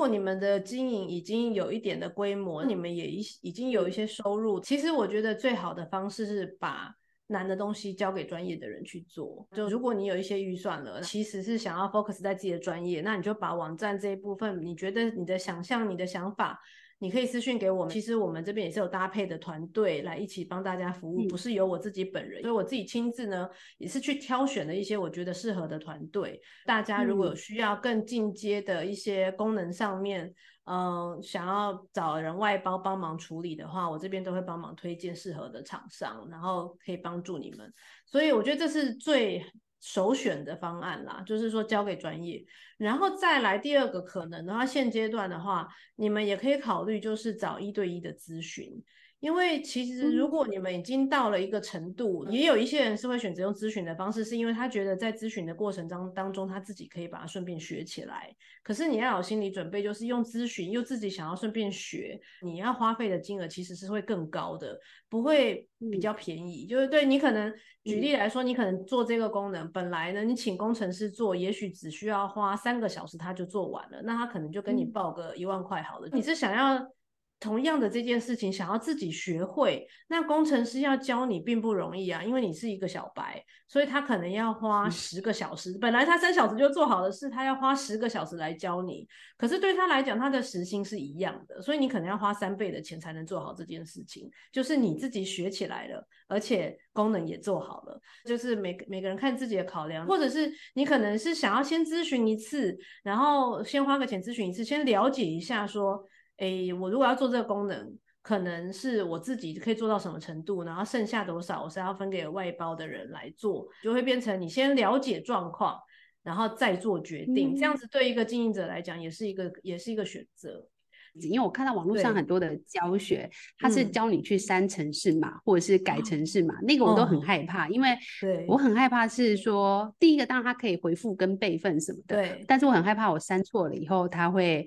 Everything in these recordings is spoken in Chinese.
果你们的经营已经有一点的规模，你们也已已经有一些收入，其实我觉得最好的方式是把难的东西交给专业的人去做。就如果你有一些预算了，其实是想要 focus 在自己的专业，那你就把网站这一部分，你觉得你的想象、你的想法。你可以私信给我们，其实我们这边也是有搭配的团队来一起帮大家服务，不是由我自己本人，所以我自己亲自呢也是去挑选了一些我觉得适合的团队。大家如果有需要更进阶的一些功能上面，嗯、呃，想要找人外包帮忙处理的话，我这边都会帮忙推荐适合的厂商，然后可以帮助你们。所以我觉得这是最。首选的方案啦，就是说交给专业，然后再来第二个可能的话，现阶段的话，你们也可以考虑就是找一对一的咨询。因为其实如果你们已经到了一个程度，嗯、也有一些人是会选择用咨询的方式，是因为他觉得在咨询的过程当当中，他自己可以把它顺便学起来。可是你要有心理准备，就是用咨询又自己想要顺便学，你要花费的金额其实是会更高的，不会比较便宜。嗯、就是对你可能举例来说，你可能做这个功能，本来呢你请工程师做，也许只需要花三个小时他就做完了，那他可能就跟你报个一万块好了。你是想要？同样的这件事情，想要自己学会，那工程师要教你并不容易啊，因为你是一个小白，所以他可能要花十个小时。嗯、本来他三小时就做好的事，他要花十个小时来教你。可是对他来讲，他的时薪是一样的，所以你可能要花三倍的钱才能做好这件事情。就是你自己学起来了，而且功能也做好了，就是每每个人看自己的考量，或者是你可能是想要先咨询一次，然后先花个钱咨询一次，先了解一下说。诶，我如果要做这个功能，可能是我自己可以做到什么程度，然后剩下多少我是要分给外包的人来做，就会变成你先了解状况，然后再做决定。嗯、这样子对一个经营者来讲，也是一个也是一个选择。因为我看到网络上很多的教学，他是教你去删城市码、嗯、或者是改城市码，那个我都很害怕，哦、因为我很害怕是说，第一个当然它可以回复跟备份什么的，对，但是我很害怕我删错了以后它会。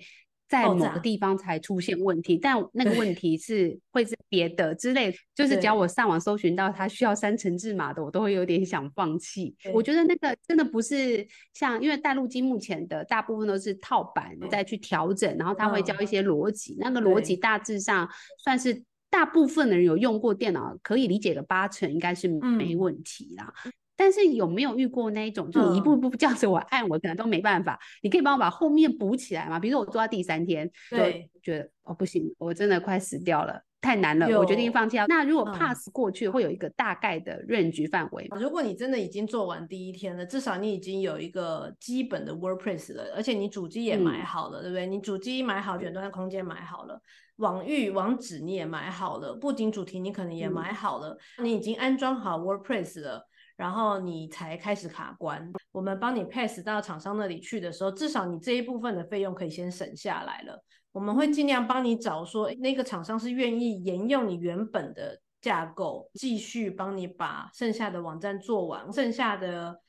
在某个地方才出现问题，但那个问题是会是别的之类，就是只要我上网搜寻到它需要三层制码的，我都会有点想放弃。我觉得那个真的不是像，因为带路机目前的大部分都是套版再去调整，然后它会教一些逻辑，那个逻辑大致上算是大部分的人有用过电脑可以理解的八成，应该是没问题啦。但是有没有遇过那一种，就你一步一步这样子我按，我可能都没办法。你可以帮我把后面补起来吗？比如说我做到第三天，对，觉得哦不行，我真的快死掉了，太难了，我决定放弃了。那如果 pass 过去，会有一个大概的 range 范围？如果你真的已经做完第一天了，至少你已经有一个基本的 WordPress 了，而且你主机也买好了，对不对？你主机买好，远端的空间买好了，网域网址你也买好了，布景主题你可能也买好了，你已经安装好 WordPress 了。然后你才开始卡关，我们帮你 pass 到厂商那里去的时候，至少你这一部分的费用可以先省下来了。我们会尽量帮你找说那个厂商是愿意沿用你原本的架构，继续帮你把剩下的网站做完。剩下的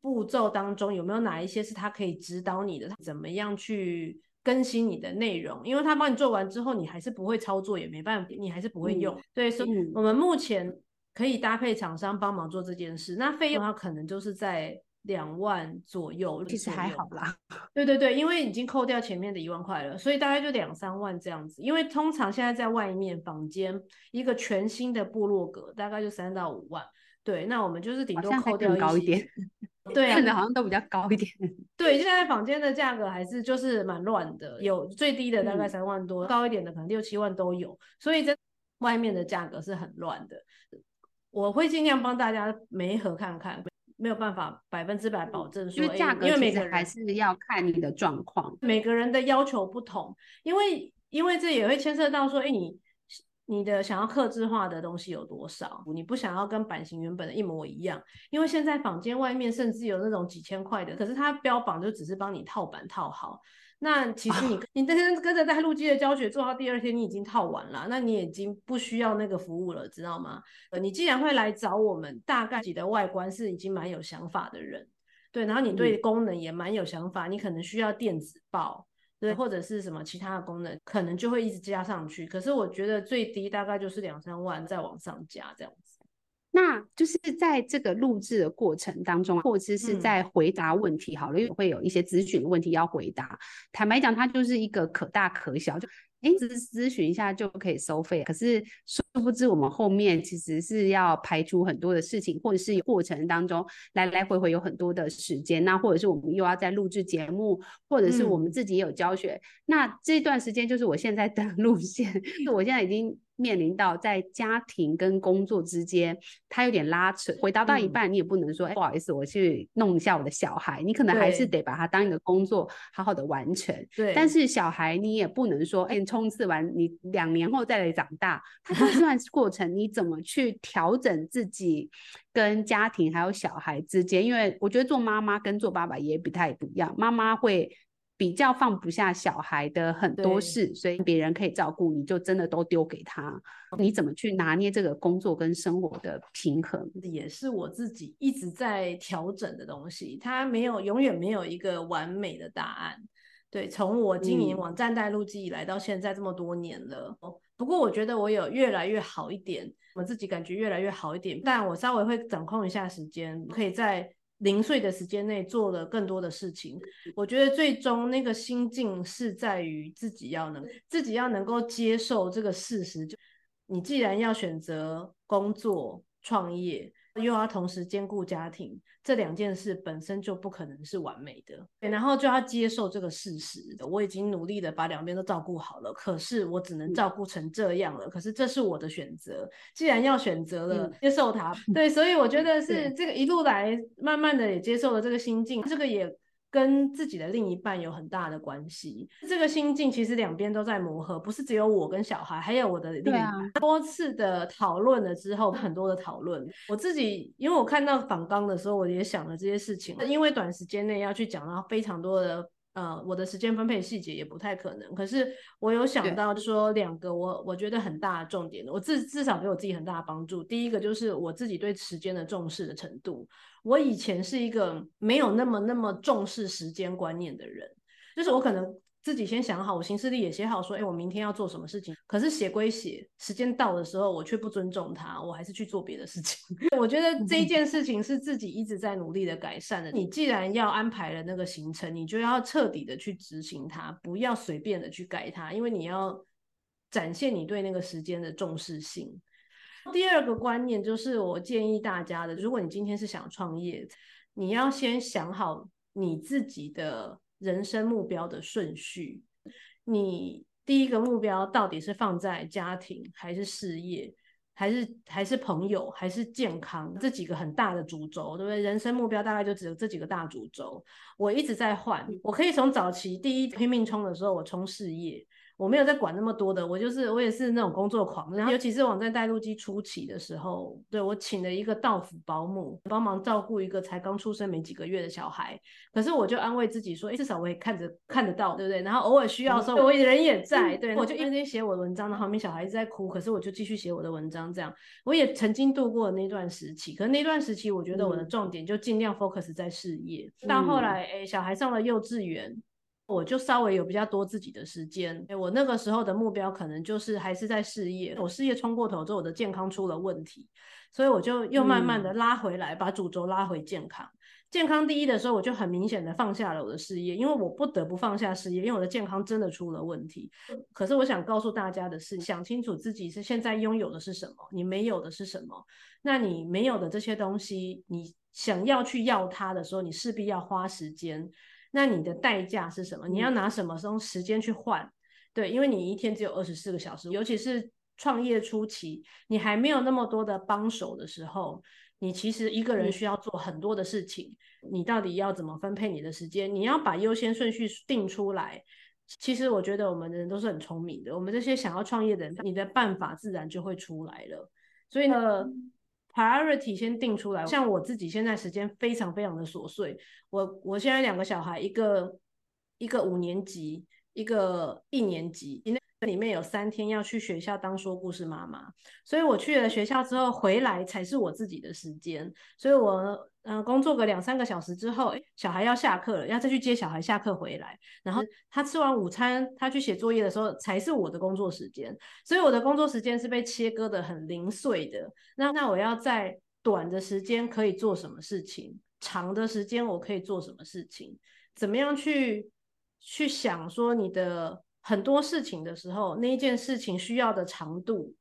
步骤当中有没有哪一些是他可以指导你的，怎么样去更新你的内容？因为他帮你做完之后，你还是不会操作，也没办法，你还是不会用。嗯、对，所以我们目前。可以搭配厂商帮忙做这件事，那费用的话可能就是在两万左右，其实还好啦。对对对，因为已经扣掉前面的一万块了，所以大概就两三万这样子。因为通常现在在外面房间一个全新的部落格大概就三到五万，对，那我们就是顶多扣掉一高一点，对啊，现在好像都比较高一点。对，现在房间的价格还是就是蛮乱的，有最低的大概三万多，嗯、高一点的可能六七万都有，所以这外面的价格是很乱的。我会尽量帮大家媒合看看，没有办法百分之百保证说，因为价格其实还是要看你的状况，每个人的要求不同，因为因为这也会牵涉到说，哎，你你的想要客制化的东西有多少？你不想要跟版型原本的一模一样，因为现在坊间外面甚至有那种几千块的，可是它标榜就只是帮你套版套好。那其实你你跟跟着带路机的教学做到第二天，你已经套完了，那你已经不需要那个服务了，知道吗？呃，你既然会来找我们，大概你的外观是已经蛮有想法的人，对，然后你对功能也蛮有想法，你可能需要电子报，对，或者是什么其他的功能，可能就会一直加上去。可是我觉得最低大概就是两三万，再往上加这样子。那就是在这个录制的过程当中，或者是在回答问题，好了，因为会有一些咨询的问题要回答。坦白讲，它就是一个可大可小，就哎，只是咨询一下就可以收费。可是殊不知，我们后面其实是要排除很多的事情，或者是过程当中来来回回有很多的时间。那或者是我们又要在录制节目，或者是我们自己也有教学。嗯、那这段时间就是我现在的 路线，我现在已经。面临到在家庭跟工作之间，他有点拉扯。回答到一半，你也不能说，哎、嗯，不好意思，我去弄一下我的小孩。你可能还是得把它当一个工作，好好的完成。对。但是小孩，你也不能说，哎，冲刺完，你两年后再来长大。他这段过程，你怎么去调整自己跟家庭还有小孩之间？因为我觉得做妈妈跟做爸爸也不太不一样。妈妈会。比较放不下小孩的很多事，所以别人可以照顾，你就真的都丢给他。你怎么去拿捏这个工作跟生活的平衡？也是我自己一直在调整的东西。它没有永远没有一个完美的答案。对，从我经营网站带路记以来到现在这么多年了，嗯，不过我觉得我有越来越好一点，我自己感觉越来越好一点。但我稍微会掌控一下时间，可以在。零碎的时间内做了更多的事情，我觉得最终那个心境是在于自己要能自己要能够接受这个事实，就你既然要选择工作创业。又要同时兼顾家庭，这两件事本身就不可能是完美的，然后就要接受这个事实。我已经努力的把两边都照顾好了，可是我只能照顾成这样了。可是这是我的选择，既然要选择了，接受它。对，所以我觉得是这个一路来，慢慢的也接受了这个心境，这个也。跟自己的另一半有很大的关系。这个心境其实两边都在磨合，不是只有我跟小孩，还有我的另一半。啊、多次的讨论了之后，很多的讨论。我自己，因为我看到访纲的时候，我也想了这些事情。因为短时间内要去讲到非常多的，呃，我的时间分配细节也不太可能。可是我有想到说两个我我觉得很大的重点，我至至少给我自己很大的帮助。第一个就是我自己对时间的重视的程度。我以前是一个没有那么那么重视时间观念的人，就是我可能自己先想好，我行事历也写好，说，哎，我明天要做什么事情。可是写归写，时间到的时候，我却不尊重他，我还是去做别的事情。我觉得这一件事情是自己一直在努力的改善的。你既然要安排了那个行程，你就要彻底的去执行它，不要随便的去改它，因为你要展现你对那个时间的重视性。第二个观念就是，我建议大家的，如果你今天是想创业，你要先想好你自己的人生目标的顺序。你第一个目标到底是放在家庭，还是事业，还是还是朋友，还是健康？这几个很大的主轴，对不对？人生目标大概就只有这几个大主轴。我一直在换，我可以从早期第一拼命冲的时候，我冲事业。我没有在管那么多的，我就是我也是那种工作狂，然后尤其是网站带路机初期的时候，对，我请了一个道府保姆帮忙照顾一个才刚出生没几个月的小孩，可是我就安慰自己说，哎，至少我也看着看得到，对不对？然后偶尔需要的时候，我人也在，对，我就一边在写我的文章，然后旁边小孩一直在哭，可是我就继续写我的文章，这样我也曾经度过那段时期，可是那段时期我觉得我的重点就尽量 focus 在事业，到后来，哎，小孩上了幼稚园。我就稍微有比较多自己的时间，我那个时候的目标可能就是还是在事业。我事业冲过头之后，我的健康出了问题，所以我就又慢慢的拉回来，把主轴拉回健康。健康第一的时候，我就很明显的放下了我的事业，因为我不得不放下事业，因为我的健康真的出了问题。可是我想告诉大家的是，想清楚自己是现在拥有的是什么，你没有的是什么。那你没有的这些东西，你想要去要它的时候，你势必要花时间。那你的代价是什么？你要拿什么时时间去换？对，因为你一天只有二十四个小时，尤其是创业初期，你还没有那么多的帮手的时候，你其实一个人需要做很多的事情。你到底要怎么分配你的时间？你要把优先顺序定出来。其实我觉得我们的人都是很聪明的，我们这些想要创业的人，你的办法自然就会出来了。所以呢，Priority 先定出来，像我自己现在时间非常非常的琐碎，我我现在两个小孩，一个一个五年级，一个一年级，那里面有三天要去学校当说故事妈妈，所以我去了学校之后回来才是我自己的时间，所以我嗯、呃，工作个两三个小时之后，小孩要下课了，要再去接小孩下课回来，然后他吃完午餐，他去写作业的时候，才是我的工作时间。所以我的工作时间是被切割的很零碎的。那那我要在短的时间可以做什么事情，长的时间我可以做什么事情？怎么样去去想说你的很多事情的时候，那一件事情需要的长度，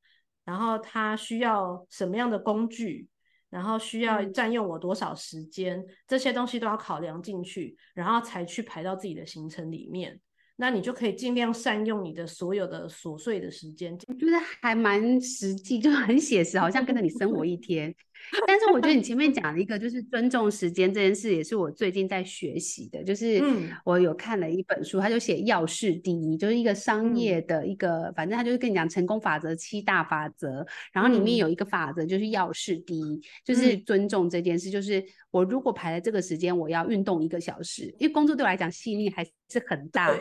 然后它需要什么样的工具？然后需要占用我多少时间，嗯，这些东西都要考量进去，然后才去排到自己的行程里面。那你就可以尽量善用你的所有的琐碎的时间。我觉得还蛮实际，就很写实，好像跟着你生活一天。但是我觉得你前面讲了一个，就是尊重时间这件事，也是我最近在学习的。就是我有看了一本书，他就写要事第一，就是一个商业的一个，反正他就是跟你讲成功法则七大法则，然后里面有一个法则就是要事第一，就是尊重这件事。就是我如果排在这个时间，我要运动一个小时，因为工作对我来讲吸引力还是很大。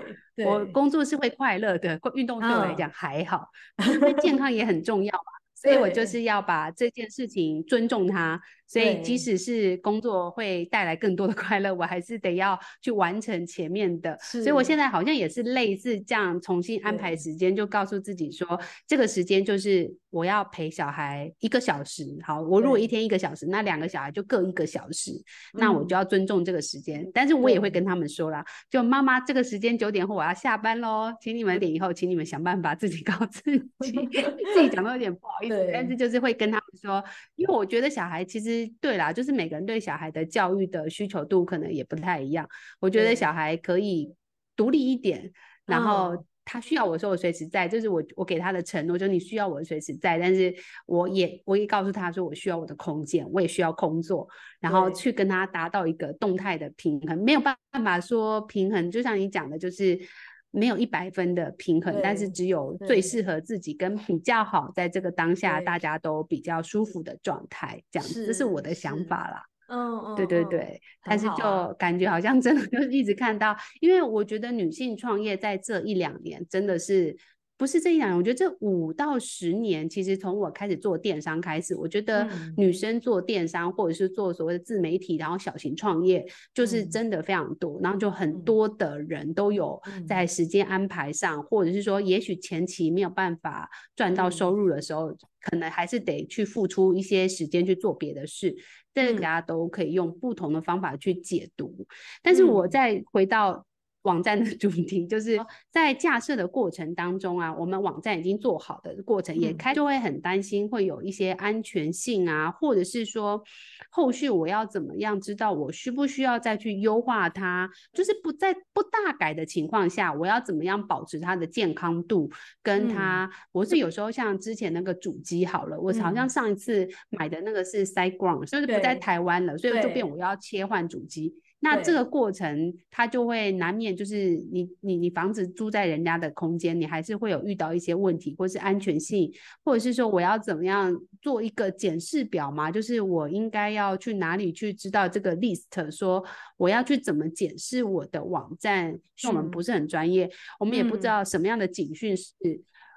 我工作是会快乐的，运动对我来讲还好，因为健康也很重要嘛。所以我就是要把这件事情尊重它，所以即使是工作会带来更多的快乐，我还是得要去完成前面的。所以我现在好像也是类似这样重新安排时间，就告诉自己说，这个时间就是我要陪小孩一个小时。好，我如果一天一个小时，那两个小孩就各一个小时，那我就要尊重这个时间。但是我也会跟他们说啦，就妈妈这个时间九点后我要下班喽，请你们点以后，请你们想办法自己告自己，自己讲都有点不好意思。但是就是会跟他们说，因为我觉得小孩其实对啦，就是每个人对小孩的教育的需求度可能也不太一样。我觉得小孩可以独立一点，然后他需要我说我随时在，就是我我给他的承诺，就是你需要我随时在，但是我也我也告诉他说我需要我的空间，我也需要工作，然后去跟他达到一个动态的平衡，没有办法说平衡，就像你讲的，就是。没有一百分的平衡，但是只有最适合自己跟比较好，在这个当下大家都比较舒服的状态，这样子，这是我的想法啦。嗯嗯，对对对，但是就感觉好像真的 就是一直看到，因为我觉得女性创业在这一两年真的是。不是这一两年，我觉得这五到十年，其实从我开始做电商开始，我觉得女生做电商或者是做所谓的自媒体，然后小型创业，就是真的非常多。然后就很多的人都有在时间安排上，或者是说，也许前期没有办法赚到收入的时候，可能还是得去付出一些时间去做别的事。这个大家都可以用不同的方法去解读。但是我再回到。网站的主题就是在架设的过程当中啊，我们网站已经做好的过程也开就会很担心会有一些安全性啊，或者是说后续我要怎么样知道我需不需要再去优化它，就是不在不大改的情况下，我要怎么样保持它的健康度跟它。我是有时候像之前那个主机好了，我好像上一次买的那个是 SiteGround，就是不在台湾了，所以就变我要切换主机。那这个过程，它就会难免就是你你你房子租在人家的空间，你还是会有遇到一些问题，或是安全性，或者是说我要怎么样做一个检视表嘛？就是我应该要去哪里去知道这个 list，说我要去怎么检视我的网站？我们不是很专业，我们也不知道什么样的警讯是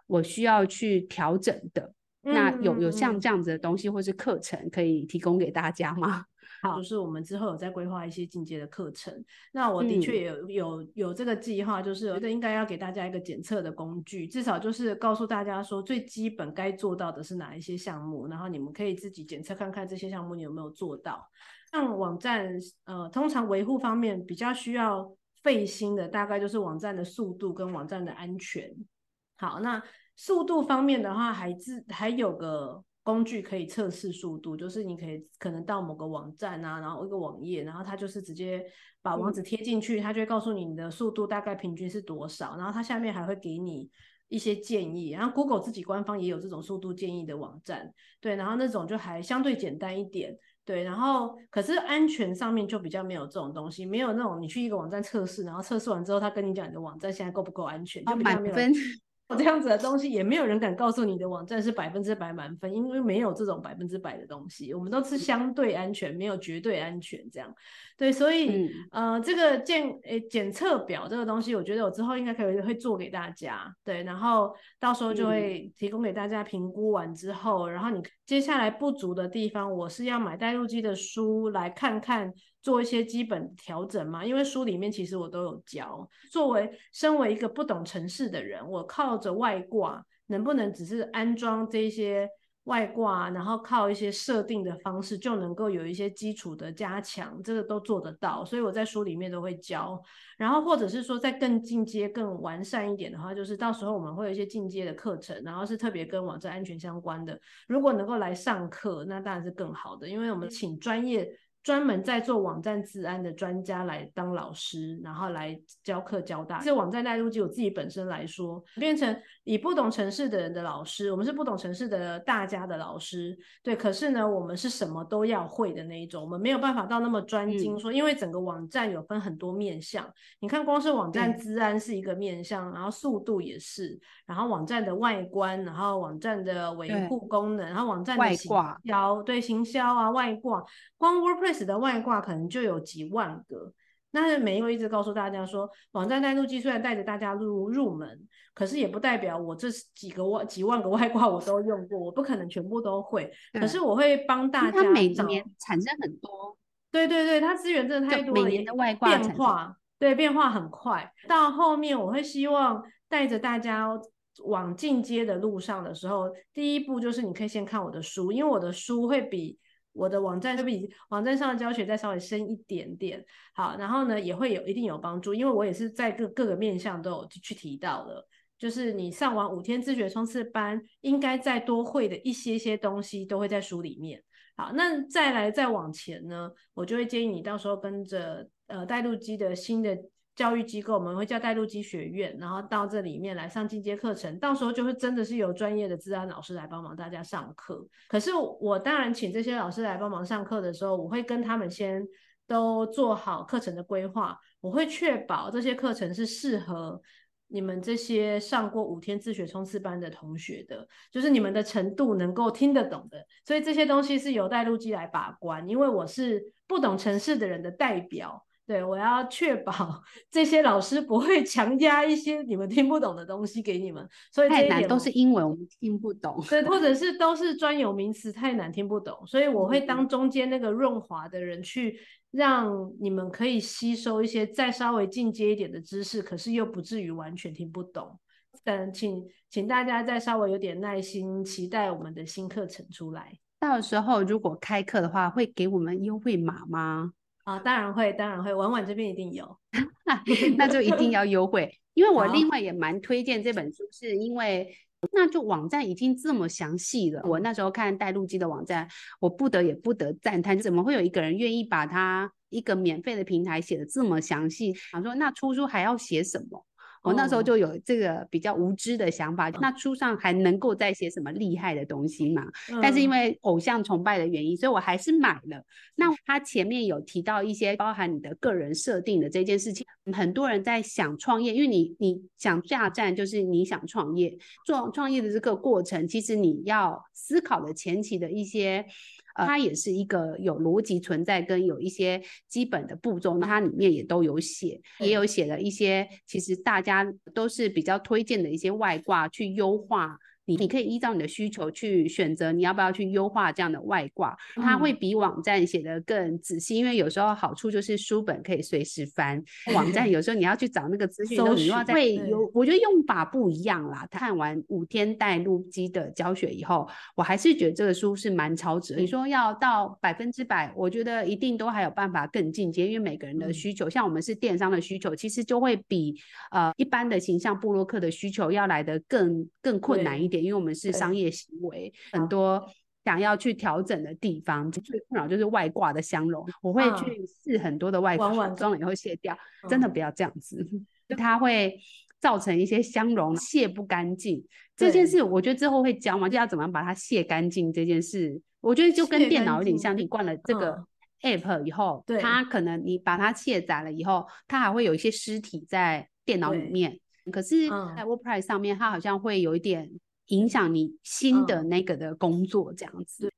我需要去调整的。那有有像这样子的东西或是课程可以提供给大家吗？好，就是我们之后有在规划一些进阶的课程。那我的确也有、嗯、有有这个计划，就是我觉得应该要给大家一个检测的工具，至少就是告诉大家说最基本该做到的是哪一些项目，然后你们可以自己检测看看这些项目你有没有做到。像网站呃，通常维护方面比较需要费心的，大概就是网站的速度跟网站的安全。好，那速度方面的话，还自还有个。工具可以测试速度，就是你可以可能到某个网站啊，然后一个网页，然后它就是直接把网址贴进去，它就会告诉你你的速度大概平均是多少，然后它下面还会给你一些建议，然后 Google 自己官方也有这种速度建议的网站，对，然后那种就还相对简单一点，对，然后可是安全上面就比较没有这种东西，没有那种你去一个网站测试，然后测试完之后他跟你讲你的网站现在够不够安全，就比较没有。这样子的东西也没有人敢告诉你的网站是百分之百满分，因为没有这种百分之百的东西，我们都是相对安全，没有绝对安全这样。对，所以、嗯、呃，这个检诶检测表这个东西，我觉得我之后应该可以会做给大家。对，然后到时候就会提供给大家评估完之后，然后你接下来不足的地方，我是要买带路机的书来看看，做一些基本调整嘛。因为书里面其实我都有教。作为身为一个不懂城市的人，我靠着外挂，能不能只是安装这些？外挂，然后靠一些设定的方式就能够有一些基础的加强，这个都做得到，所以我在书里面都会教。然后或者是说再更进阶、更完善一点的话，就是到时候我们会有一些进阶的课程，然后是特别跟网站安全相关的。如果能够来上课，那当然是更好的，因为我们请专业。专门在做网站治安的专家来当老师，然后来教课教大。这网站带路鸡，我自己本身来说，变成以不懂城市的人的老师，我们是不懂城市的大家的老师，对。可是呢，我们是什么都要会的那一种，我们没有办法到那么专精。说，因为整个网站有分很多面向，你看，光是网站治安是一个面向，然后速度也是，然后网站的外观，然后网站的维护功能，然后网站的行销，对，行销啊，外挂，光 WordPress。的外挂可能就有几万个，那是没有一直告诉大家说，网站带路机虽然带着大家入入门，可是也不代表我这几个万几万个外挂我都用过，我不可能全部都会。可是我会帮大家。它每年产生很多，对对对，它资源真的太多了，每年的外挂变化，对，变化很快。到后面我会希望带着大家往进阶的路上的时候，第一步就是你可以先看我的书，因为我的书会比。我的网站就比网站上的教学再稍微深一点点，好，然后呢也会有一定有帮助，因为我也是在各各个面向都有去提到的，就是你上完五天自学冲刺班，应该再多会的一些些东西都会在书里面。好，那再来再往前呢，我就会建议你到时候跟着呃带路机的新的。教育机构，我们会叫带路机学院，然后到这里面来上进阶课程，到时候就会真的是有专业的资安老师来帮忙大家上课。可是我当然请这些老师来帮忙上课的时候，我会跟他们先都做好课程的规划，我会确保这些课程是适合你们这些上过五天自学冲刺班的同学的，就是你们的程度能够听得懂的。所以这些东西是由带路机来把关，因为我是不懂城市的人的代表。对，我要确保 这些老师不会强加一些你们听不懂的东西给你们，所以太难都是英文，我们听不懂。对，或者是都是专有名词，太难听不懂，所以我会当中间那个润滑的人，去让你们可以吸收一些再稍微进阶一点的知识，可是又不至于完全听不懂。但请请大家再稍微有点耐心，期待我们的新课程出来。到时候如果开课的话，会给我们优惠码吗？啊，当然会，当然会，婉婉这边一定有，那就一定要优惠。因为我另外也蛮推荐这本书，是因为那就网站已经这么详细了。我那时候看带路机的网站，我不得也不得赞叹，怎么会有一个人愿意把它一个免费的平台写的这么详细？想说那出书还要写什么？我那时候就有这个比较无知的想法，那书上还能够再写什么厉害的东西嘛？但是因为偶像崇拜的原因，所以我还是买了。那他前面有提到一些包含你的个人设定的这件事情，很多人在想创业，因为你你想下站就是你想创业，做创业的这个过程，其实你要思考的前期的一些。呃，它也是一个有逻辑存在，跟有一些基本的步骤，那它里面也都有写，也有写了一些，其实大家都是比较推荐的一些外挂去优化。你你可以依照你的需求去选择，你要不要去优化这样的外挂？它会比网站写得更仔细，因为有时候好处就是书本可以随时翻，网站有时候你要去找那个资讯，你又要再会有，我觉得用法不一样啦。看完五天带路机的教学以后，我还是觉得这个书是蛮超值。你说要到百分之百，我觉得一定都还有办法更进阶，因为每个人的需求，像我们是电商的需求，其实就会比呃一般的形象部落客的需求要来的更更困难一点。因为我们是商业行为，很多想要去调整的地方，最困扰就是外挂的相容。我会去试很多的外挂，装了以后卸掉，真的不要这样子，它会造成一些相容卸不干净。这件事我觉得之后会教嘛，就要怎么样把它卸干净。这件事我觉得就跟电脑有点像，你灌了这个 app 以后，它可能你把它卸载了以后，它还会有一些尸体在电脑里面。可是，在 WordPress 上面，它好像会有一点。影响你新的那个的工作这样子。嗯、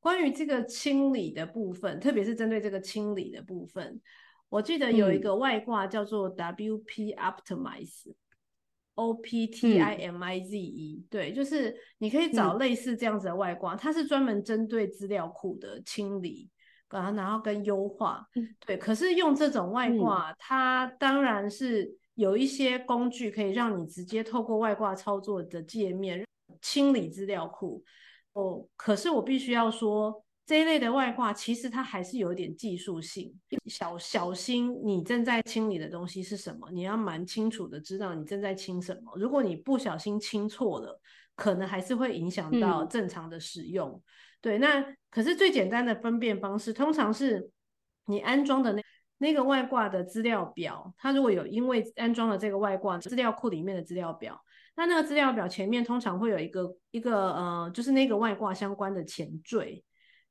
关于这个清理的部分，特别是针对这个清理的部分，我记得有一个外挂叫做 WP Optimize，O P T I M I Z E，、嗯、对，就是你可以找类似这样子的外挂，嗯、它是专门针对资料库的清理，然后然后跟优化，嗯、对。可是用这种外挂，嗯、它当然是有一些工具可以让你直接透过外挂操作的界面清理资料库。哦，可是我必须要说。这一类的外挂，其实它还是有一点技术性，小小心你正在清理的东西是什么，你要蛮清楚的知道你正在清什么。如果你不小心清错了，可能还是会影响到正常的使用。嗯、对，那可是最简单的分辨方式，通常是你安装的那那个外挂的资料表，它如果有因为安装了这个外挂资料库里面的资料表，那那个资料表前面通常会有一个一个呃，就是那个外挂相关的前缀。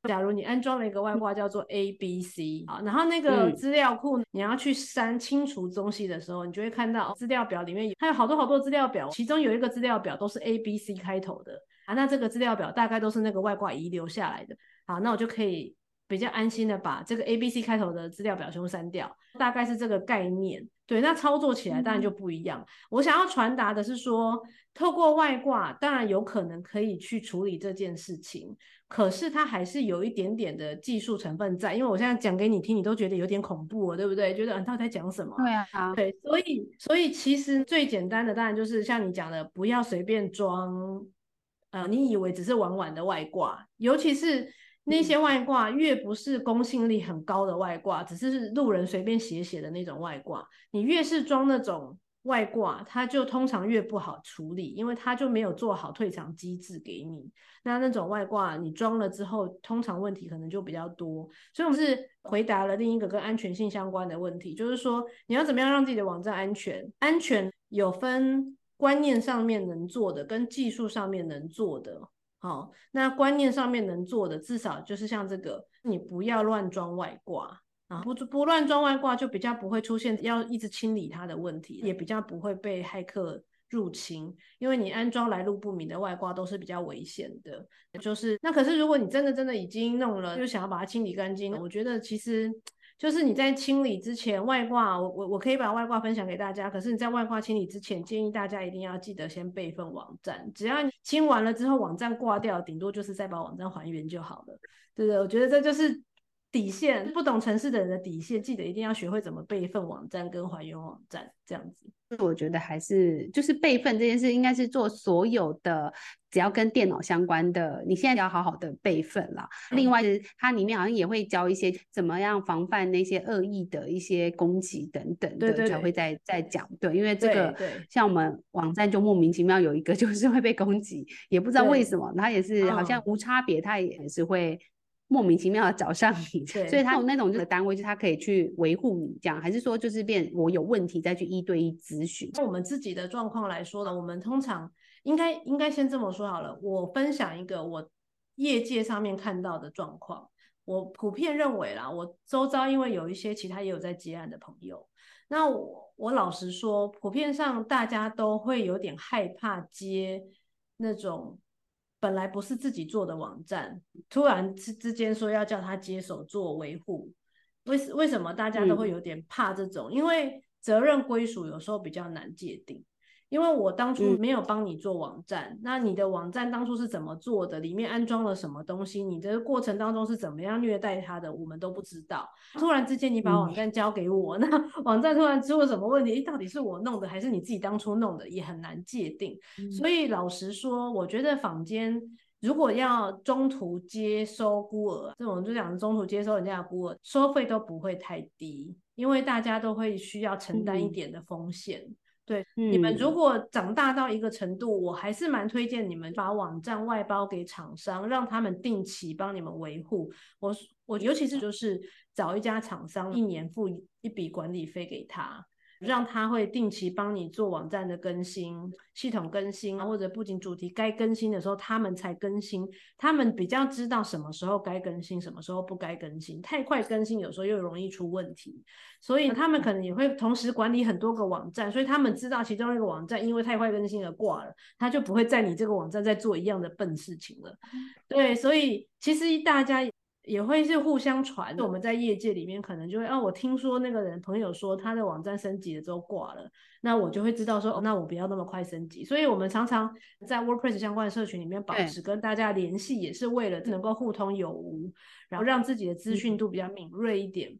假如你安装了一个外挂叫做 A B C 啊，然后那个资料库你要去删清除东西的时候，你就会看到资料表里面它有好多好多资料表，其中有一个资料表都是 A B C 开头的啊，那这个资料表大概都是那个外挂遗留下来的，好，那我就可以比较安心的把这个 A B C 开头的资料表全部删掉，大概是这个概念。对，那操作起来当然就不一样。嗯、我想要传达的是说，透过外挂当然有可能可以去处理这件事情。可是它还是有一点点的技术成分在，因为我现在讲给你听，你都觉得有点恐怖了，对不对？觉得嗯，他在讲什么？对啊，对，所以所以其实最简单的当然就是像你讲的，不要随便装，呃，你以为只是玩玩的外挂，尤其是那些外挂越不是公信力很高的外挂，只是路人随便写写的那种外挂，你越是装那种。外挂它就通常越不好处理，因为它就没有做好退场机制给你。那那种外挂你装了之后，通常问题可能就比较多。所以我们是回答了另一个跟安全性相关的问题，就是说你要怎么样让自己的网站安全？安全有分观念上面能做的跟技术上面能做的。好，那观念上面能做的，至少就是像这个，你不要乱装外挂啊。不不乱装外挂，就比较不会出现要一直清理它的问题，也比较不会被骇客入侵。因为你安装来路不明的外挂都是比较危险的。就是那可是如果你真的真的已经弄了，就想要把它清理干净，我觉得其实就是你在清理之前，外挂我我我可以把外挂分享给大家。可是你在外挂清理之前，建议大家一定要记得先备份网站。只要你清完了之后，网站挂掉，顶多就是再把网站还原就好了。对的，我觉得这就是。底线，不懂城市的人的底线，记得一定要学会怎么备份网站跟还原网站，这样子。我觉得还是就是备份这件事，应该是做所有的只要跟电脑相关的，你现在要好好的备份啦。嗯、另外，它里面好像也会教一些怎么样防范那些恶意的一些攻击等等的，对对对，才会再再讲。对，因为这个对对像我们网站就莫名其妙有一个 就是会被攻击，也不知道为什么，它也是好像无差别，它也是会。莫名其妙的找上你，所以他有那种这个单位，就他可以去维护你这样，还是说就是变我有问题再去一对一咨询？那我们自己的状况来说呢，我们通常应该应该先这么说好了。我分享一个我业界上面看到的状况，我普遍认为啦，我周遭因为有一些其他也有在接案的朋友，那我我老实说，普遍上大家都会有点害怕接那种。本来不是自己做的网站，突然之之间说要叫他接手做维护，为为什么大家都会有点怕这种？嗯、因为责任归属有时候比较难界定。因为我当初没有帮你做网站，嗯、那你的网站当初是怎么做的？里面安装了什么东西？你的过程当中是怎么样虐待他的？我们都不知道。突然之间你把网站交给我，嗯、那 网站突然出了什么问题？诶，到底是我弄的还是你自己当初弄的？也很难界定。嗯、所以老实说，我觉得坊间如果要中途接收孤儿，这种就讲中途接收人家的孤儿，收费都不会太低，因为大家都会需要承担一点的风险。嗯对，嗯、你们如果长大到一个程度，我还是蛮推荐你们把网站外包给厂商，让他们定期帮你们维护。我我尤其是就是找一家厂商，一年付一笔管理费给他。让他会定期帮你做网站的更新、系统更新啊，或者不仅主题该更新的时候，他们才更新。他们比较知道什么时候该更新，什么时候不该更新。太快更新有时候又容易出问题，所以他们可能也会同时管理很多个网站，所以他们知道其中一个网站因为太快更新而挂了，他就不会在你这个网站再做一样的笨事情了。对，所以其实大家也会是互相传。我们在业界里面可能就会，啊，我听说那个人朋友说他的网站升级了之后挂了，那我就会知道说，哦，那我不要那么快升级。所以我们常常在 WordPress 相关的社群里面保持跟大家联系，也是为了能够互通有无，然后让自己的资讯度比较敏锐一点。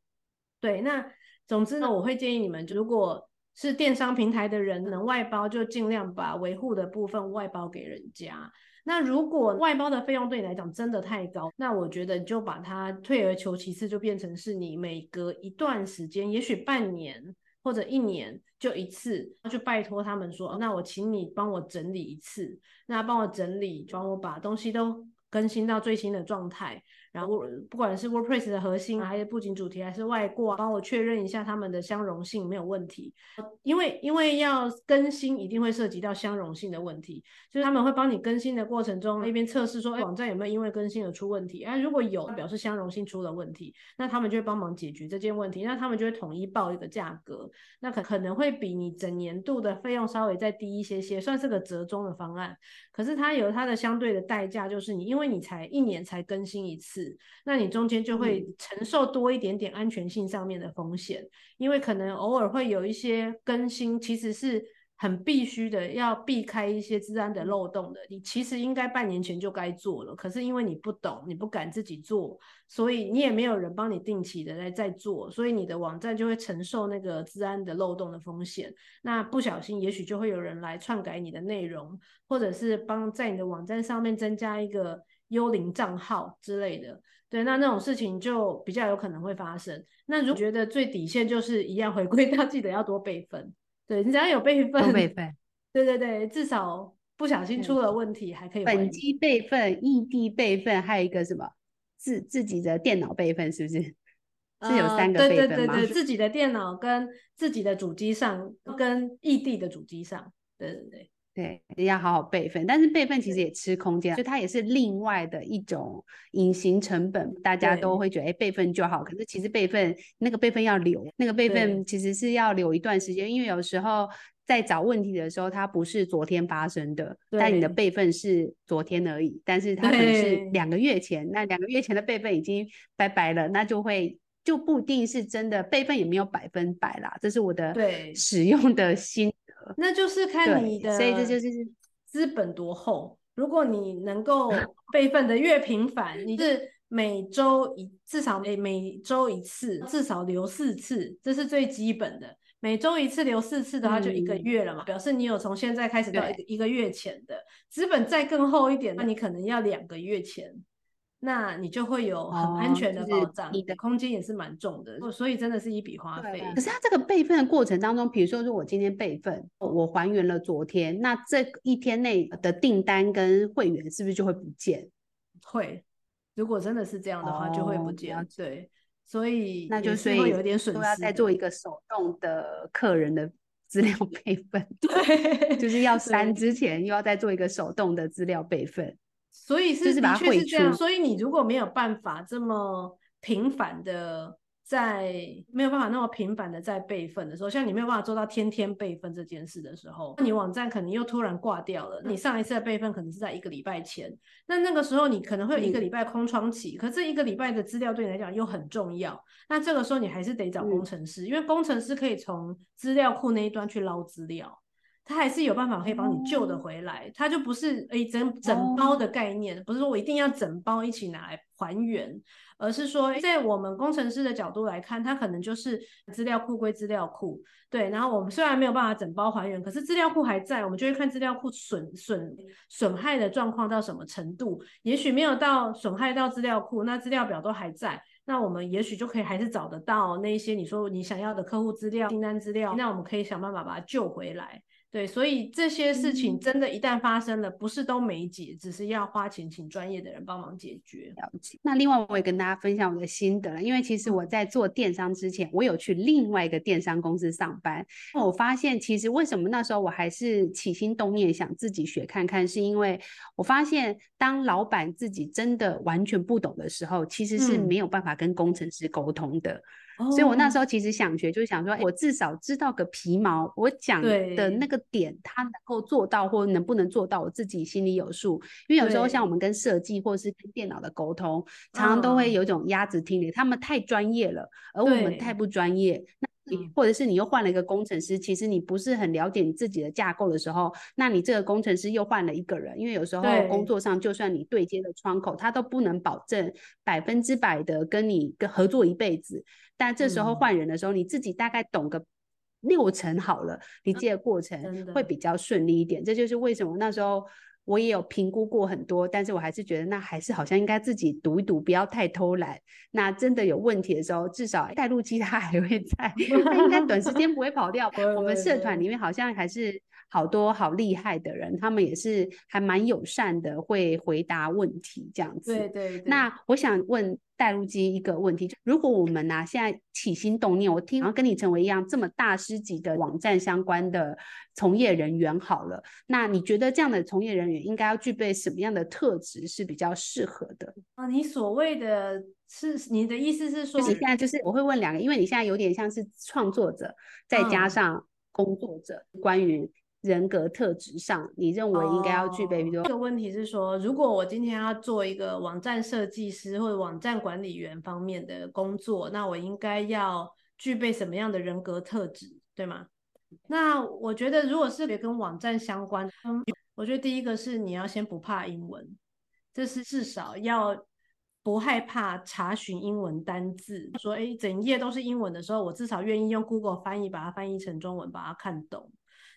对，那总之呢，我会建议你们，如果是电商平台的人能外包，就尽量把维护的部分外包给人家。那如果外包的费用对你来讲真的太高，那我觉得你就把它退而求其次，就变成是你每隔一段时间，也许半年或者一年就一次，就拜托他们说，那我请你帮我整理一次，那帮我整理，帮我把东西都更新到最新的状态。然后不管是 WordPress 的核心，还是布景主题，还是外挂，帮我确认一下他们的相容性没有问题。因为因为要更新，一定会涉及到相容性的问题，就是他们会帮你更新的过程中，一边测试说，哎，网站有没有因为更新而出问题？啊，如果有，表示相容性出了问题，那他们就会帮忙解决这件问题。那他们就会统一报一个价格，那可可能会比你整年度的费用稍微再低一些些，算是个折中的方案。可是它有它的相对的代价，就是你因为你才一年才更新一次。那你中间就会承受多一点点安全性上面的风险，嗯，因为可能偶尔会有一些更新，其实是很必须的，要避开一些治安的漏洞的。你其实应该半年前就该做了，可是因为你不懂，你不敢自己做，所以你也没有人帮你定期的来在做，所以你的网站就会承受那个治安的漏洞的风险。那不小心，也许就会有人来篡改你的内容，或者是帮在你的网站上面增加一个。幽灵账号之类的，对，那那种事情就比较有可能会发生。那如果觉得最底线就是一样回归到记得要多备份，对，你只要有备份，多备份，对对对，至少不小心出了问题还可以。本机备份、异地备份，还有一个什么自自己的电脑备份，是不是？是有三个备份吗？对对对对，自己的电脑跟自己的主机上，跟异地的主机上，对对对。对，要好好备份，但是备份其实也吃空间，所以它也是另外的一种隐形成本。大家都会觉得，哎，备份就好，可是其实备份那个备份要留，那个备份其实是要留一段时间，因为有时候在找问题的时候，它不是昨天发生的，但你的备份是昨天而已，但是它可能是两个月前，那两个月前的备份已经拜拜了，那就会就不一定是真的备份，也没有百分百啦。这是我的使用的心。那就是看你的，所以这就是资本多厚。如果你能够 备份的越频繁，你是每周一至少每每周一次，至少留四次，这是最基本的。每周一次留四次的话，就一个月了嘛，嗯、表示你有从现在开始到一个一个月前的资本再更厚一点，那你可能要两个月前。那你就会有很安全的保障，哦就是、你的空间也是蛮重的，所以真的是一笔花费。可是它这个备份的过程当中，比如说，如果今天备份，我还原了昨天，那这一天内的订单跟会员是不是就会不见？会，如果真的是这样的话，就会不见。哦、对，所以那就所以有点损失，都要再做一个手动的客人的 资料备份。对，就是要删之前又要再做一个手动的资料备份。所以是的确是这样，所以你如果没有办法这么频繁的在没有办法那么频繁的在备份的时候，像你没有办法做到天天备份这件事的时候，那你网站可能又突然挂掉了。你上一次的备份可能是在一个礼拜前，那那个时候你可能会有一个礼拜空窗期，可这一个礼拜的资料对你来讲又很重要。那这个时候你还是得找工程师，因为工程师可以从资料库那一端去捞资料。他还是有办法可以帮你救得回来，它就不是诶整整包的概念，不是说我一定要整包一起拿来还原，而是说在我们工程师的角度来看，它可能就是资料库归资料库，对，然后我们虽然没有办法整包还原，可是资料库还在，我们就会看资料库损损损害的状况到什么程度，也许没有到损害到资料库，那资料表都还在，那我们也许就可以还是找得到那一些你说你想要的客户资料、订单资料，那我们可以想办法把它救回来。对，所以这些事情真的，一旦发生了，不是都没解，只是要花钱请专业的人帮忙解决。了解。那另外，我也跟大家分享我的心得了，因为其实我在做电商之前，我有去另外一个电商公司上班。我发现，其实为什么那时候我还是起心动念想自己学看看，是因为我发现，当老板自己真的完全不懂的时候，其实是没有办法跟工程师沟通的。嗯所以我那时候其实想学，就是想说，我至少知道个皮毛，我讲的那个点他能够做到或能不能做到，我自己心里有数。因为有时候像我们跟设计或是跟电脑的沟通，常常都会有一种鸭子听力，他们太专业了，而我们太不专业。那或者是你又换了一个工程师，其实你不是很了解你自己的架构的时候，那你这个工程师又换了一个人，因为有时候工作上就算你对接的窗口，他都不能保证百分之百的跟你跟合作一辈子。但这时候换人的时候，你自己大概懂个六成好了，你这个过程会比较顺利一点。这就是为什么那时候。我也有评估过很多，但是我还是觉得那还是好像应该自己读一读，不要太偷懒。那真的有问题的时候，至少带路机它还会在，它应该短时间不会跑掉。我们社团里面好像还是好多好厉害的人，他们也是还蛮友善的，会回答问题这样子。对对对。那我想问。带路基一个问题，如果我们呢、啊、现在起心动念，我听，然后跟你成为一样这么大师级的网站相关的从业人员好了，那你觉得这样的从业人员应该要具备什么样的特质是比较适合的？啊，你所谓的是你的意思是说，就是现在就是我会问两个，因为你现在有点像是创作者，再加上工作者，嗯、关于。人格特质上，你认为应该要具备？比如说，这个问题是说，如果我今天要做一个网站设计师或者网站管理员方面的工作，那我应该要具备什么样的人格特质，对吗？那我觉得，如果是跟网站相关，我觉得第一个是你要先不怕英文，这是至少要不害怕查询英文单字。说，诶，整页都是英文的时候，我至少愿意用 Google 翻译把它翻译成中文，把它看懂。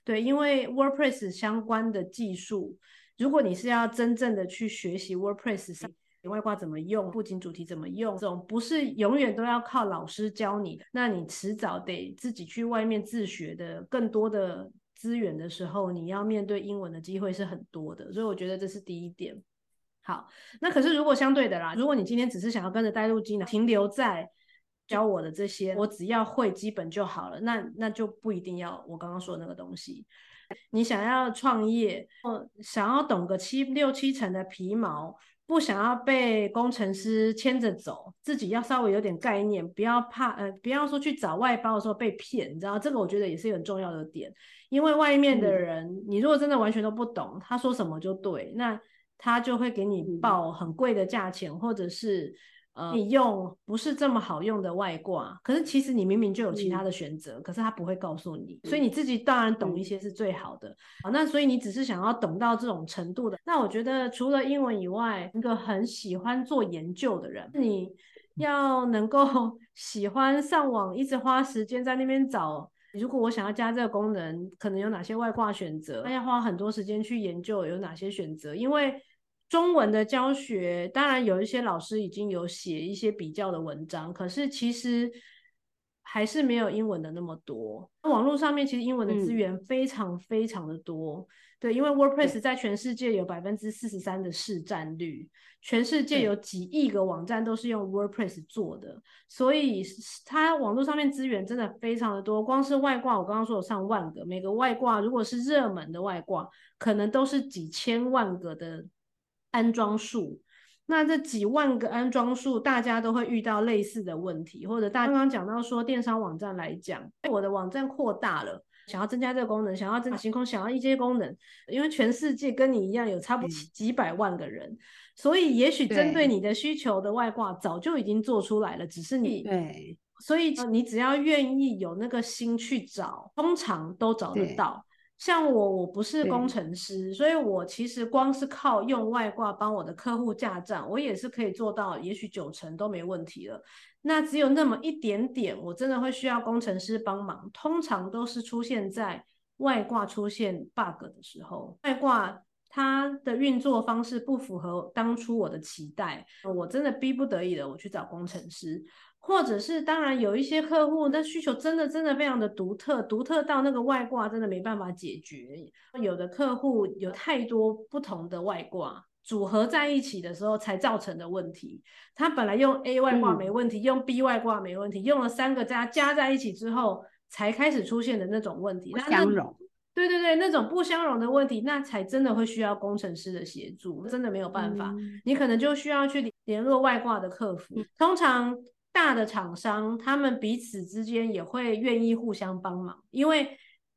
对，因为 WordPress 相关的技术，如果你是要真正的去学习 WordPress 上外挂怎么用，布景主题怎么用，这种不是永远都要靠老师教你的，那你迟早得自己去外面自学的。更多的资源的时候，你要面对英文的机会是很多的，所以我觉得这是第一点。好，那可是如果相对的啦，如果你今天只是想要跟着带路鸡呢，停留在教我的这些，我只要会基本就好了。那那就不一定要我刚刚说的那个东西。你想要创业，想要懂个七六七成的皮毛，不想要被工程师牵着走，自己要稍微有点概念，不要怕呃，不要说去找外包的时候被骗，你知道这个我觉得也是一个很重要的点。因为外面的人，嗯，你如果真的完全都不懂，他说什么就对，那他就会给你报很贵的价钱，或者是。呃，你用不是这么好用的外挂，可是其实你明明就有其他的选择，嗯，可是他不会告诉你，所以你自己当然懂一些是最好的。好，那所以你只是想要懂到这种程度的，那我觉得除了英文以外，一个很喜欢做研究的人，你要能够 喜欢上网，一直花时间在那边找。如果我想要加这个功能，可能有哪些外挂选择？那要花很多时间去研究有哪些选择，因为。中文的教学，当然有一些老师已经有写一些比较的文章，可是其实还是没有英文的那么多。网络上面其实英文的资源非常非常的多，嗯、对，因为 WordPress 在全世界有百分之四十三的市占率，全世界有几亿个网站都是用 WordPress 做的，所以它网络上面资源真的非常的多。光是外挂，我刚刚说有上万个，每个外挂如果是热门的外挂，可能都是几千万个的。安装数，那这几万个安装数，大家都会遇到类似的问题，或者大家刚刚讲到说，电商网站来讲，我的网站扩大了，想要增加这个功能，想要增加星空，想要一些功能，因为全世界跟你一样有差不多几百万个人，所以也许针对你的需求的外挂早就已经做出来了，只是你对，所以你只要愿意有那个心去找，通常都找得到。像我，我不是工程师，所以我其实光是靠用外挂帮我的客户架站，我也是可以做到，也许九成都没问题了。那只有那么一点点，我真的会需要工程师帮忙。通常都是出现在外挂出现 bug 的时候，外挂它的运作方式不符合当初我的期待，我真的逼不得已的，我去找工程师。或者是当然有一些客户，那需求真的真的非常的独特，独特到那个外挂真的没办法解决。有的客户有太多不同的外挂组合在一起的时候才造成的问题。他本来用 A 外挂没问题，嗯、用 B 外挂没问题，用了三个加加在一起之后才开始出现的那种问题。不相容。对对对，那种不相容的问题，那才真的会需要工程师的协助，真的没有办法。嗯、你可能就需要去联络外挂的客服，通常。大的厂商，他们彼此之间也会愿意互相帮忙，因为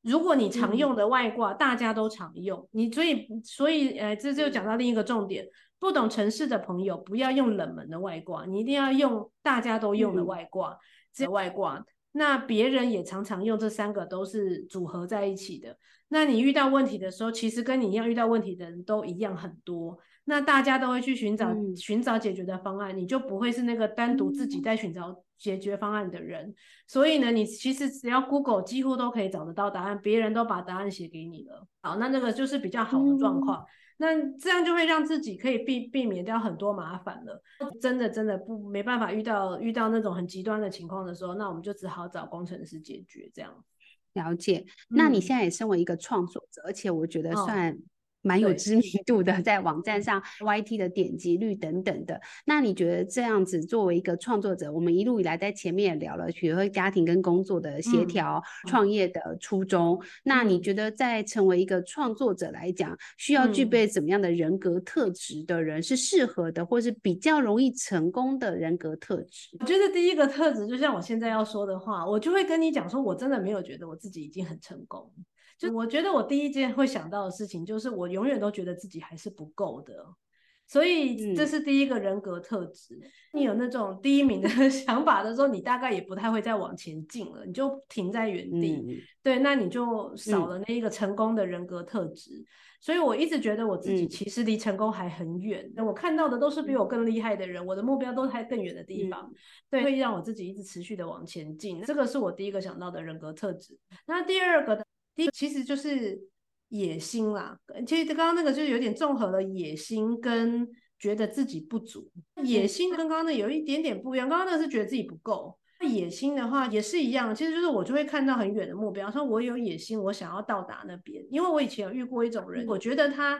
如果你常用的外挂，大家都常用，你所以所以呃，这就讲到另一个重点，不懂城市的朋友不要用冷门的外挂，你一定要用大家都用的外挂，这外挂。那别人也常常用这三个都是组合在一起的。那你遇到问题的时候，其实跟你一样遇到问题的人都一样很多。那大家都会去寻找寻找解决的方案，你就不会是那个单独自己在寻找解决方案的人。所以呢，你其实只要 Google 几乎都可以找得到答案，别人都把答案写给你了。好，那那个就是比较好的状况。那这样就会让自己可以避避免掉很多麻烦了。真的真的不没办法遇到遇到那种很极端的情况的时候，那我们就只好找工程师解决这样。了解。那你现在也身为一个创作者，嗯、而且我觉得算。蛮有知名度的，在网站上 YT 的点击率等等的。那你觉得这样子作为一个创作者，我们一路以来在前面也聊了，比如说家庭跟工作的协调、创、嗯、业的初衷、嗯。那你觉得在成为一个创作者来讲，需要具备怎么样的人格特质的人是适合的，或是比较容易成功的人格特质？我觉得第一个特质，就像我现在要说的话，我就会跟你讲说，我真的没有觉得我自己已经很成功。就我觉得我第一件会想到的事情，就是我永远都觉得自己还是不够的，所以这是第一个人格特质。嗯。你有那种第一名的 想法的时候，你大概也不太会再往前进了，你就停在原地。嗯。对，那你就少了那一个成功的人格特质。所以我一直觉得我自己其实离成功还很远。那我看到的都是比我更厉害的人，我的目标都在更远的地方。对，会让我自己一直持续的往前进。这个是我第一个想到的人格特质。那第二个的。其实就是野心啦，其实刚刚那个就是有点综合了野心跟觉得自己不足。野心跟刚刚那有一点点不一样，刚刚那个是觉得自己不够。野心的话也是一样，其实就是我就会看到很远的目标，说我有野心，我想要到达那边。因为我以前有遇过一种人，我觉得他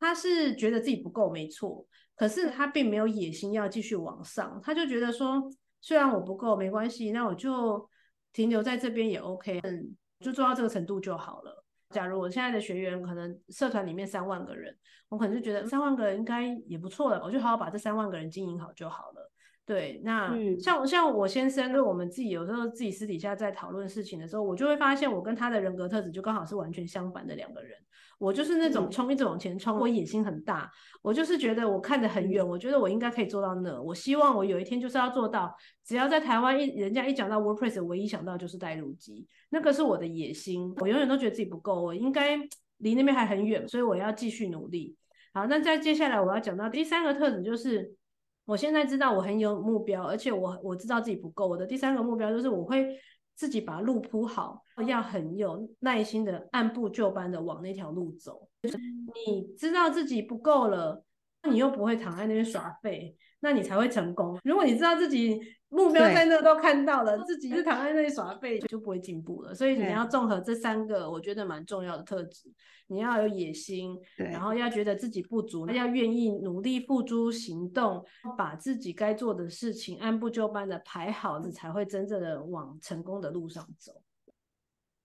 他是觉得自己不够，没错，可是他并没有野心要继续往上，他就觉得说，虽然我不够没关系，那我就停留在这边也 OK。嗯。就做到这个程度就好了。假如我现在的学员可能社团里面三万个人，我可能就觉得三万个人应该也不错了，我就好好把这三万个人经营好就好了。对，那像、嗯、像我先生，跟我们自己有时候自己私底下在讨论事情的时候，我就会发现我跟他的人格特质就刚好是完全相反的两个人。我就是那种冲一直往前冲，我野心很大，我就是觉得我看得很远，我觉得我应该可以做到那。我希望我有一天就是要做到，只要在台湾一人家一讲到 WordPress，唯一想到就是带路机，那个是我的野心。我永远都觉得自己不够，我应该离那边还很远，所以我要继续努力。好，那再接下来我要讲到第三个特质就是。我现在知道我很有目标，而且我我知道自己不够。我的第三个目标就是我会自己把路铺好，要很有耐心的按部就班的往那条路走。就是你知道自己不够了，你又不会躺在那边耍废，那你才会成功。如果你知道自己目标在那都看到了，自己就躺在那里耍废，就不会进步了。所以你要综合这三个，我觉得蛮重要的特质。你要有野心，然后要觉得自己不足，要愿意努力付诸行动，把自己该做的事情按部就班的排好，你才会真正的往成功的路上走。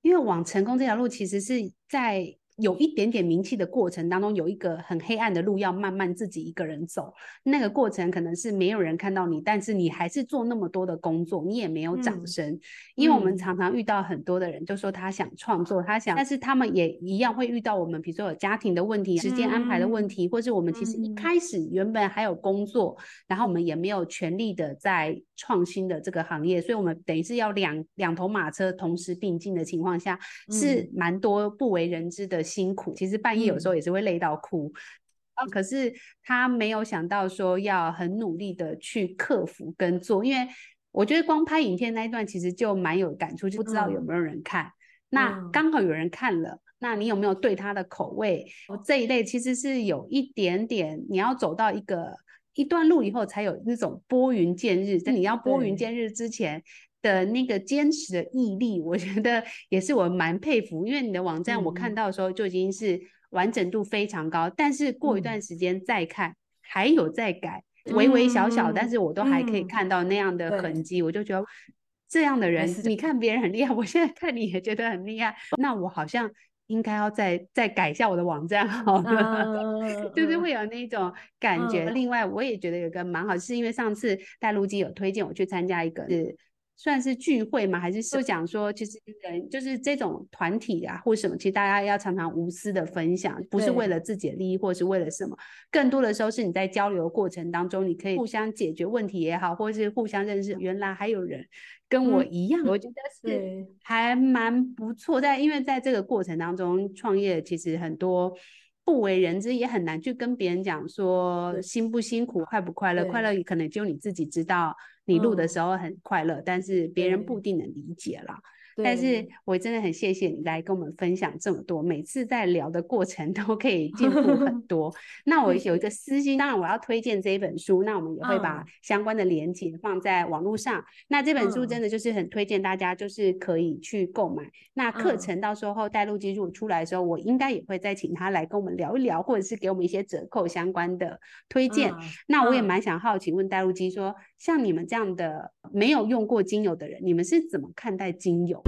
因为往成功这条路，其实是在。有一点点名气的过程当中，有一个很黑暗的路要慢慢自己一个人走。那个过程可能是没有人看到你，但是你还是做那么多的工作，你也没有掌声。嗯。因为我们常常遇到很多的人，就说他想创作，他想，但是他们也一样会遇到我们，比如说有家庭的问题、时间安排的问题，或是我们其实一开始原本还有工作，然后我们也没有全力的在创新的这个行业，所以我们等于是要两两头马车同时并进的情况下，是蛮多不为人知的。辛苦，其实半夜有时候也是会累到哭，嗯，可是他没有想到说要很努力的去克服跟做，因为我觉得光拍影片那一段其实就蛮有感触，就不知道有没有人看。嗯、那刚好有人看了，那你有没有对他的口味？这一类其实是有一点点，你要走到一个一段路以后，才有那种拨云见日。在你要拨云见日之前。的那个坚持的毅力，我觉得也是我蛮佩服。因为你的网站我看到的时候就已经是完整度非常高，嗯、但是过一段时间再看、嗯、还有在改，微微小小、嗯，但是我都还可以看到那样的痕迹、嗯。我就觉得这样的人，你看别人很厉害，我现在看你也觉得很厉害。那我好像应该要再再改一下我的网站 好了，嗯、就是会有那种感觉、嗯。另外，我也觉得有个蛮好，是因为上次带路基有推荐我去参加一个是。算是聚会吗？还是就讲说，其实人就是这种团体啊，或什么，其实大家要常常无私的分享，不是为了自己的利益，或是为了什么，更多的时候是你在交流的过程当中，你可以互相解决问题也好，或是互相认识，原来还有人跟我一样，嗯、我觉得是还蛮不错。但因为在这个过程当中，创业其实很多。不为人知，也很难去跟别人讲说辛不辛苦、快不快乐。快乐可能只有你自己知道，你录的时候很快乐，嗯、但是别人不一定能理解了。但是我真的很谢谢你来跟我们分享这么多，每次在聊的过程都可以进步很 多。那我有一个私心，当然我要推荐这一本书，那我们也会把相关的连接放在网络上。那这本书真的就是很推荐大家，就是可以去购买。那课程到时候带路基如果出来的时候，我应该也会再请他来跟我们聊一聊，或者是给我们一些折扣相关的推荐。那我也蛮想好奇问带路基说，像你们这样的没有用过精油的人，你们是怎么看待精油？